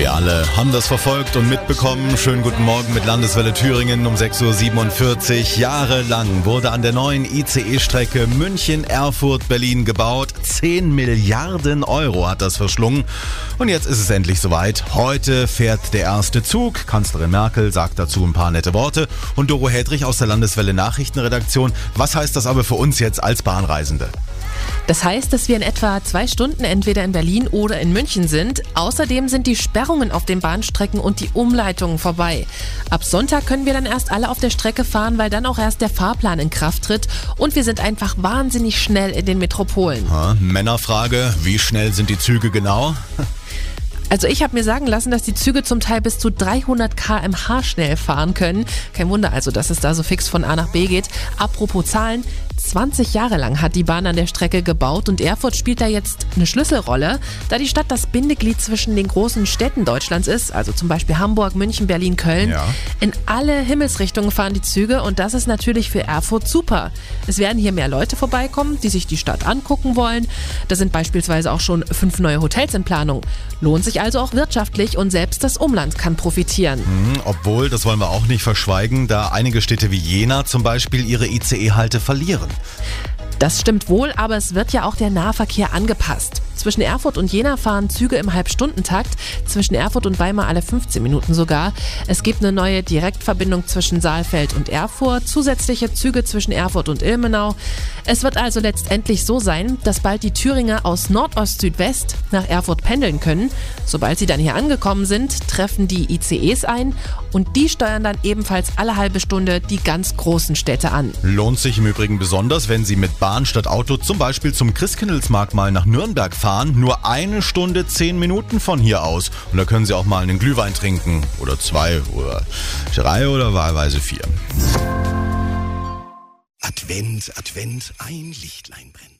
Wir alle haben das verfolgt und mitbekommen. Schönen guten Morgen mit Landeswelle Thüringen um 6.47 Uhr. Jahrelang wurde an der neuen ICE-Strecke München-Erfurt-Berlin gebaut. 10 Milliarden Euro hat das verschlungen. Und jetzt ist es endlich soweit. Heute fährt der erste Zug. Kanzlerin Merkel sagt dazu ein paar nette Worte. Und Doro Hedrich aus der Landeswelle Nachrichtenredaktion. Was heißt das aber für uns jetzt als Bahnreisende? Das heißt, dass wir in etwa zwei Stunden entweder in Berlin oder in München sind. Außerdem sind die Sperrungen auf den Bahnstrecken und die Umleitungen vorbei. Ab Sonntag können wir dann erst alle auf der Strecke fahren, weil dann auch erst der Fahrplan in Kraft tritt. Und wir sind einfach wahnsinnig schnell in den Metropolen. Ja, Männerfrage, wie schnell sind die Züge genau? Also ich habe mir sagen lassen, dass die Züge zum Teil bis zu 300 km/h schnell fahren können. Kein Wunder also, dass es da so fix von A nach B geht. Apropos Zahlen, 20 Jahre lang hat die Bahn an der Strecke gebaut und Erfurt spielt da jetzt eine Schlüsselrolle, da die Stadt das Bindeglied zwischen den großen Städten Deutschlands ist, also zum Beispiel Hamburg, München, Berlin, Köln. Ja. In alle Himmelsrichtungen fahren die Züge und das ist natürlich für Erfurt super. Es werden hier mehr Leute vorbeikommen, die sich die Stadt angucken wollen. Da sind beispielsweise auch schon fünf neue Hotels in Planung. Lohnt sich also auch wirtschaftlich und selbst das Umland kann profitieren. Hm, Obwohl, das wollen wir auch nicht verschweigen, da einige Städte wie Jena zum Beispiel ihre ICE-Halte verlieren. Das stimmt wohl, aber es wird ja auch der Nahverkehr angepasst. Zwischen Erfurt und Jena fahren Züge im Halbstundentakt, zwischen Erfurt und Weimar alle 15 Minuten sogar. Es gibt eine neue Direktverbindung zwischen Saalfeld und Erfurt, zusätzliche Züge zwischen Erfurt und Ilmenau. Es wird also letztendlich so sein, dass bald die Thüringer aus Nordost-Südwest nach Erfurt pendeln können. Sobald sie dann hier angekommen sind, treffen die ICEs ein und die steuern dann ebenfalls alle halbe Stunde die ganz großen Städte an. Lohnt sich im Übrigen besonders, wenn Sie mit Bahn statt Auto zum Beispiel zum Christkindlesmarkt mal nach Nürnberg fahren. Nur eine Stunde zehn Minuten von hier aus. Und da können Sie auch mal einen Glühwein trinken. Oder zwei oder drei oder wahlweise vier. Advent, Advent, ein Lichtlein brennt.